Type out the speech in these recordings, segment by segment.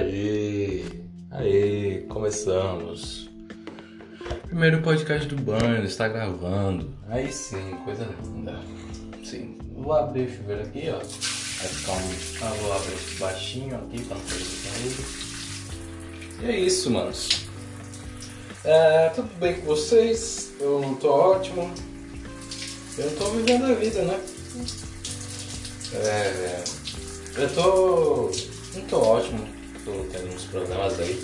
Aê, aê, começamos. Primeiro podcast do banho, está gravando. Aí sim, coisa linda. Sim, vou abrir o chuveiro aqui, ó. Vai ficar um. Ah, vou abrir baixinho aqui pra não perder barulho. E é isso, manos. É, tudo bem com vocês? Eu tô ótimo. Eu tô vivendo a vida, né? É, eu tô. Não tô ótimo, tô tendo uns problemas aí.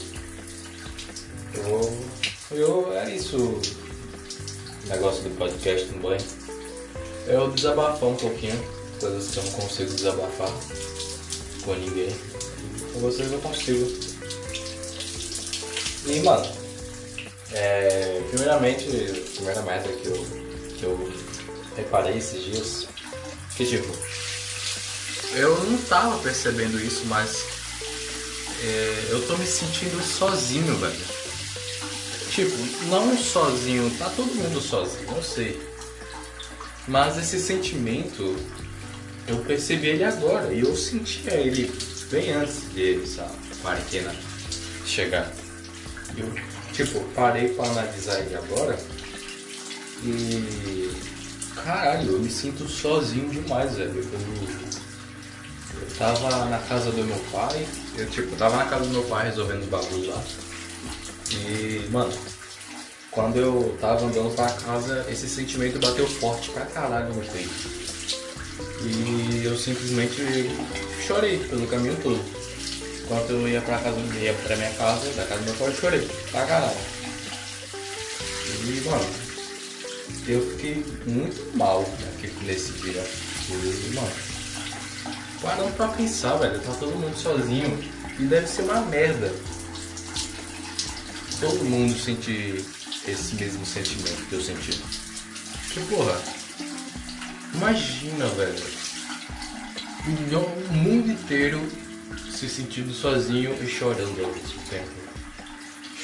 Eu. Eu. É isso. O negócio do podcast no banho. Eu desabafar um pouquinho, coisas que eu não consigo desabafar com ninguém. Com vocês eu consigo. E mano, é, primeiramente, a primeira meta que eu, que eu reparei esses dias, que tipo, eu não tava percebendo isso, mas é, eu tô me sentindo sozinho, velho. Tipo, não sozinho, tá todo mundo sozinho, eu sei. Mas esse sentimento, eu percebi ele agora e eu sentia ele bem antes dessa quarentena chegar. Eu, tipo, parei pra analisar ele agora e. Caralho, eu me sinto sozinho demais, velho. Eu tava na casa do meu pai, eu tipo, tava na casa do meu pai resolvendo os bagulhos lá. E, mano, quando eu tava andando pra casa, esse sentimento bateu forte pra caralho no peito. E eu simplesmente chorei pelo caminho todo. Enquanto eu ia pra casa, ia pra minha casa, da casa do meu pai, eu chorei pra caralho. E, mano, eu fiquei muito mal aqui nesse dia. E, mano, parando pra pensar, velho, tá todo mundo sozinho e deve ser uma merda. Todo mundo sente esse mesmo sentimento que eu senti. Que porra, imagina, velho, o mundo inteiro se sentindo sozinho e chorando ao mesmo tempo.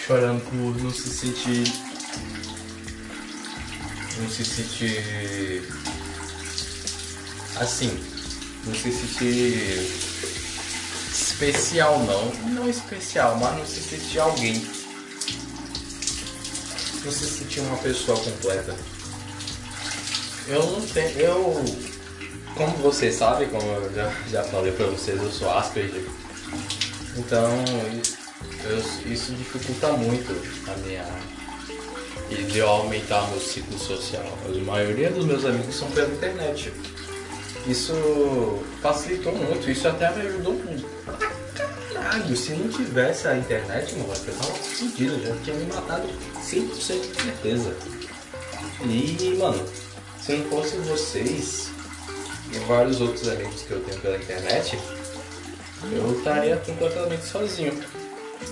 Chorando por não se sentir. Não se sentir. Assim. Não se sentir. Especial não. Não especial, mas não se sentir alguém. Não se sentir uma pessoa completa. Eu não tenho. Eu como vocês sabem, como eu já, já falei pra vocês, eu sou Asperger. Então, eu, isso dificulta muito a minha. E de aumentar meu ciclo social. A maioria dos meus amigos são pela internet. Isso facilitou muito, isso até me ajudou muito. Caralho, se não tivesse a internet, mano, eu tava fodido, já tinha me matado 100% de certeza. E, mano, se não fosse vocês, e vários outros amigos que eu tenho pela internet, eu estaria completamente sozinho.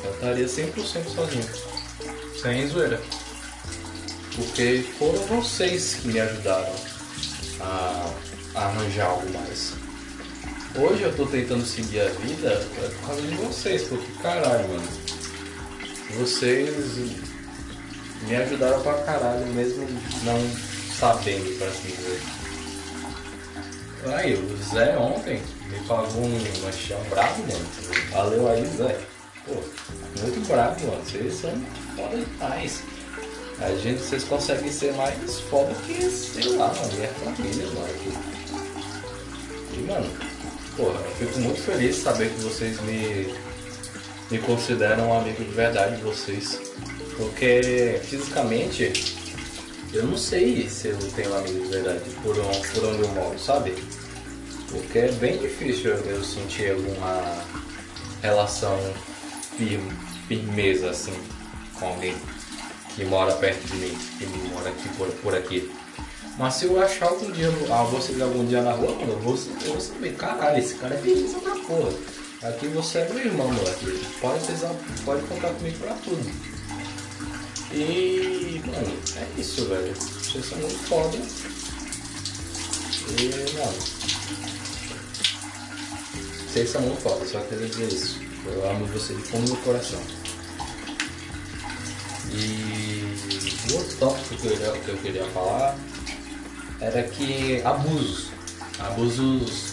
Eu estaria 100% sozinho. Sem zoeira. Porque foram vocês que me ajudaram a, arranjar algo mais. Hoje eu tô tentando seguir a vida por causa de vocês, porque caralho, mano. Vocês me ajudaram pra caralho, mesmo não sabendo, pra assim dizer. Aí, o Zé ontem me pagou um lanchão bravo, mano. Valeu aí, Zé. Pô, muito bravo, mano. Vocês são foda demais. A gente, vocês conseguem ser mais foda que, sei lá, mano, minha família, mano. E, mano, porra, eu fico muito feliz de saber que vocês me, me consideram um amigo de verdade de vocês. Porque, fisicamente, eu não sei se eu tenho um amigo de verdade por, onde, por onde eu moro, sabe? Porque é bem difícil eu sentir alguma relação firme, firmeza assim com alguém que mora perto de mim, que mora aqui por, por aqui. Mas se eu achar algum dia, ah, você algum dia na rua, mano, eu vou, eu vou saber, caralho, esse cara é firmeza pra porra. Aqui você é meu irmão, moleque. Pode, precisar, pode contar comigo pra tudo. E, mano, é isso, velho. Vocês são muito foda. E, mano. Vocês são muito foda, só queria dizer isso. Eu amo você de fundo do coração. E o outro tópico que eu, queria, que eu queria falar era que abusos. Abusos.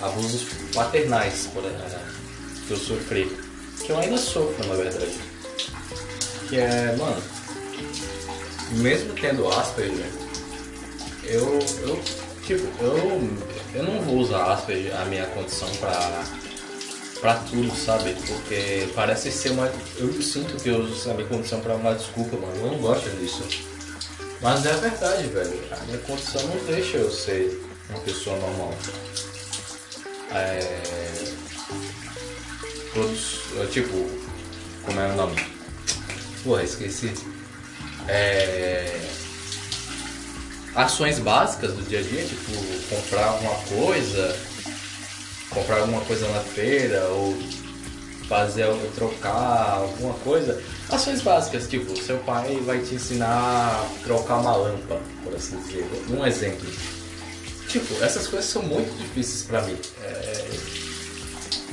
Abusos paternais por, que eu sofri que eu ainda sofro, na verdade. Que é, mano, mesmo tendo Asperger, eu, eu tipo, eu, eu não vou usar Asperger, a minha condição pra, pra tudo, sabe? Porque parece ser uma. Eu sinto que eu uso a condição pra uma desculpa, mano. Eu não gosto disso. Mas é verdade, velho. A minha condição não deixa eu ser uma pessoa normal. É... Todos. Tipo. Como é o nome? Porra, esqueci. É... Ações básicas do dia a dia, tipo, comprar alguma coisa, comprar alguma coisa na feira, ou fazer trocar alguma coisa. Ações básicas, tipo, seu pai vai te ensinar a trocar uma lâmpada, por assim dizer. Um exemplo. Tipo, essas coisas são muito difíceis para mim. É...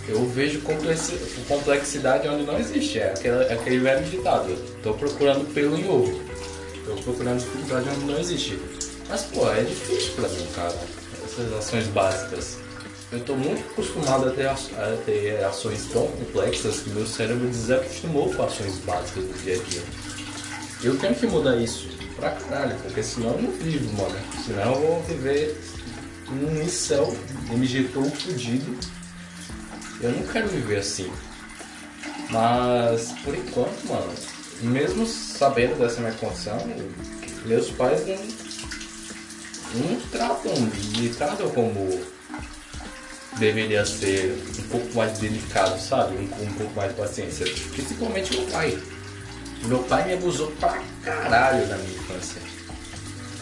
Eu vejo complexidade onde não existe. É aquele, é velho ditado. Tô procurando pelo em ovo. Tô procurando dificuldade onde não existe. Mas, pô, é difícil pra mim, cara. Essas ações básicas. Eu tô muito acostumado a ter, a ter ações tão complexas que meu cérebro desacostumou com ações básicas do dia a dia. Eu tenho que mudar isso pra caralho, porque senão eu não vivo, mano. Senão eu vou viver um incel, MG todo fudido. Eu não quero viver assim. Mas, por enquanto, mano, mesmo sabendo dessa minha condição, meus pais não, não tratam, me tratam como deveria ser um pouco mais delicado, sabe? Um, um pouco mais de paciência. Principalmente meu pai. Meu pai me abusou pra caralho na minha infância.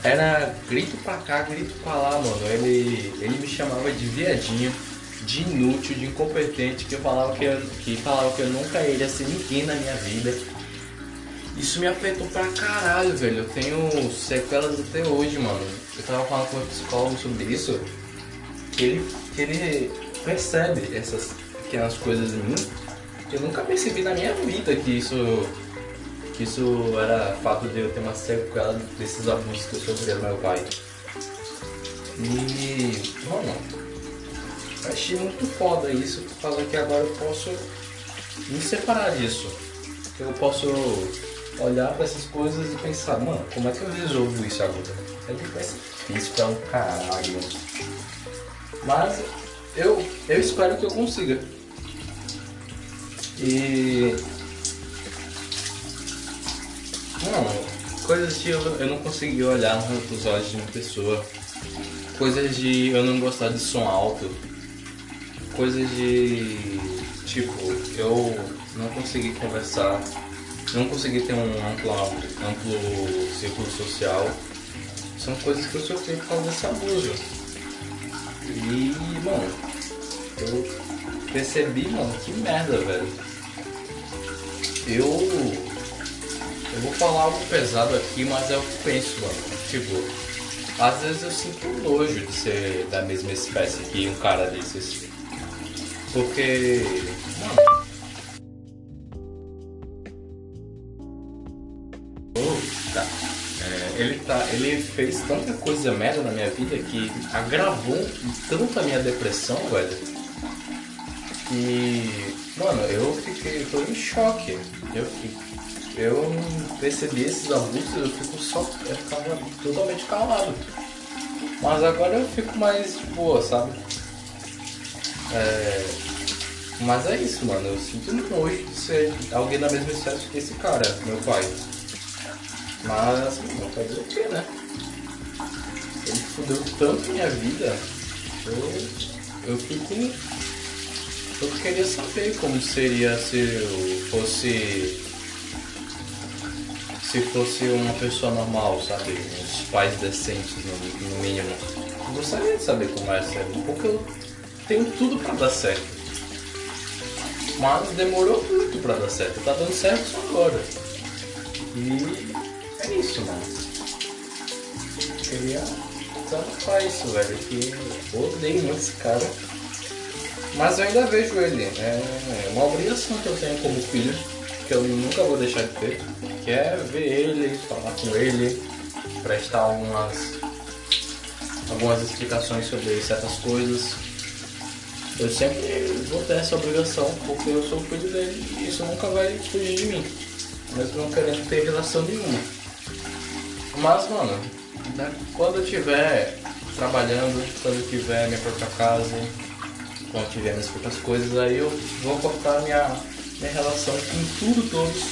Era grito pra cá, grito pra lá, mano. Ele, ele me chamava de viadinho, de inútil, de incompetente, que eu falava que eu, que falava que eu nunca iria ser ninguém na minha vida. Isso me afetou pra caralho, velho. Eu tenho sequelas até hoje, mano. Eu tava falando com o psicólogo sobre isso. Que ele, que ele percebe essas pequenas coisas em mim que eu nunca percebi na minha vida que isso que isso era fato de eu ter uma sequela desses abusos que eu sofri do meu pai. E, mano, achei muito foda isso, por que agora eu posso me separar disso. Eu posso olhar para essas coisas e pensar, mano, como é que eu resolvo isso agora? É difícil pra um caralho. Mas eu, eu espero que eu consiga. E não, coisas de eu, eu não conseguir olhar nos olhos de uma pessoa. Coisas de eu não gostar de som alto. Coisas de. Tipo, eu não conseguir conversar. Não conseguir ter um amplo, amplo círculo social. São coisas que eu sofri por causa desse abuso. E, mano, eu percebi, mano, que merda, velho. Eu eu vou falar algo pesado aqui, mas é o que penso, mano. Tipo, às vezes eu sinto nojo de ser da mesma espécie que um cara desses. Porque. Mano. Ele, tá, ele fez tanta coisa merda na minha vida que agravou tanto a minha depressão, velho. E, mano, eu fiquei, tô em choque. Eu eu percebi esses abusos, eu fico só. Eu ficava totalmente calado. Mas agora eu fico mais boa, sabe? É... Mas é isso, mano. Eu sinto nojo de ser alguém da mesma espécie que esse cara, meu pai. Mas, não fazer o quê, né? Ele fudeu tanto minha vida. Eu, eu fico. Eu queria saber como seria se eu fosse se fosse uma pessoa normal, sabe? Uns pais decentes, no, no mínimo. Eu gostaria de saber como é ser, porque eu tenho tudo pra dar certo. Mas demorou muito pra dar certo. Tá dando certo só agora. E isso, mano. Eu queria falar isso, velho. Que eu odeio muito esse cara. Mas eu ainda vejo ele. É uma obrigação que eu tenho como filho que eu nunca vou deixar de ter, que é ver ele, falar com ele, prestar algumas, algumas explicações sobre certas coisas. eu sempre vou ter essa obrigação, porque eu sou filho dele e isso nunca vai fugir de mim. Mesmo não querendo ter relação nenhuma. Mas, mano, né, quando eu tiver trabalhando, quando eu tiver minha própria casa, quando eu tiver minhas próprias coisas, aí eu vou cortar minha, minha relação com tudo, todos,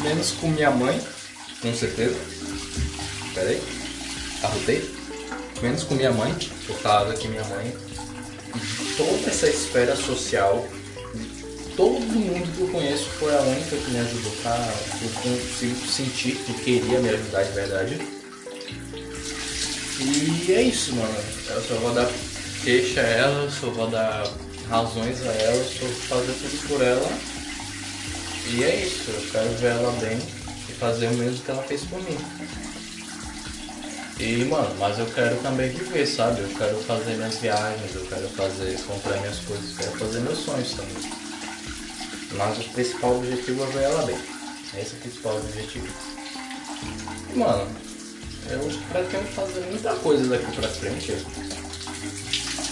menos com minha mãe, com certeza. Pera aí, arrotei. Menos com minha mãe, por causa que minha mãe, toda essa esfera social, todo mundo que eu conheço foi a única que me ajudou a eu sentir que queria me ajudar de verdade. E é isso, mano. Eu só vou dar queixa a ela, eu só vou dar razões a ela, eu só vou fazer tudo por ela. E é isso, eu quero ver ela bem e fazer o mesmo que ela fez por mim. E, mano, mas eu quero também viver, sabe? Eu quero fazer minhas viagens, eu quero fazer, comprar minhas coisas, eu quero fazer meus sonhos também. Mas o principal objetivo é ver ela bem. Esse é o principal objetivo. Mano, eu pretendo fazer muita coisa daqui pra frente.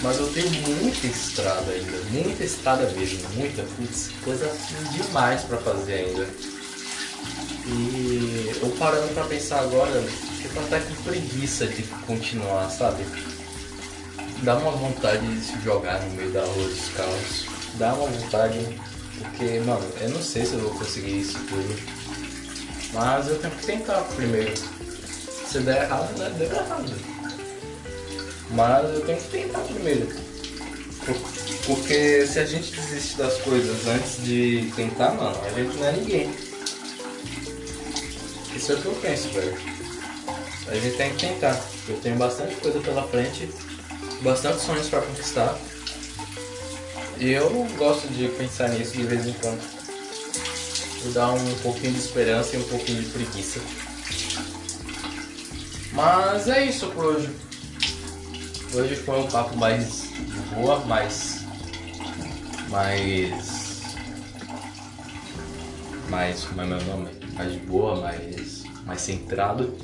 Mas eu tenho muita estrada ainda, muita estrada mesmo, muita, putz, coisa demais pra fazer ainda. E eu parando pra pensar agora, fico até com preguiça de continuar, sabe? Dá uma vontade de se jogar no meio da rua dos carros. Dá uma vontade, porque, mano, eu não sei se eu vou conseguir isso tudo. Mas eu tenho que tentar primeiro. Se der errado, né? Deu errado. Mas eu tenho que tentar primeiro. Porque se a gente desiste das coisas antes de tentar, mano, a gente não é ninguém. Isso é o que eu penso, velho. A gente tem que tentar. Eu tenho bastante coisa pela frente, bastante sonhos para conquistar. Eu gosto de pensar nisso de vez em quando. E dar um pouquinho de esperança e um pouquinho de preguiça. Mas é isso por hoje. Hoje foi um papo mais de boa, mais. Mais. Mais. Como é meu nome? Mais de boa, mais. Mais centrado.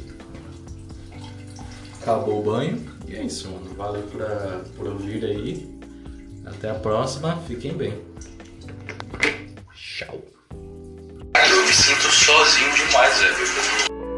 Acabou o banho. E é isso, mano. Valeu por, por ouvir aí. Até a próxima. Fiquem bem. Tchau. Eu me sinto sozinho demais, velho.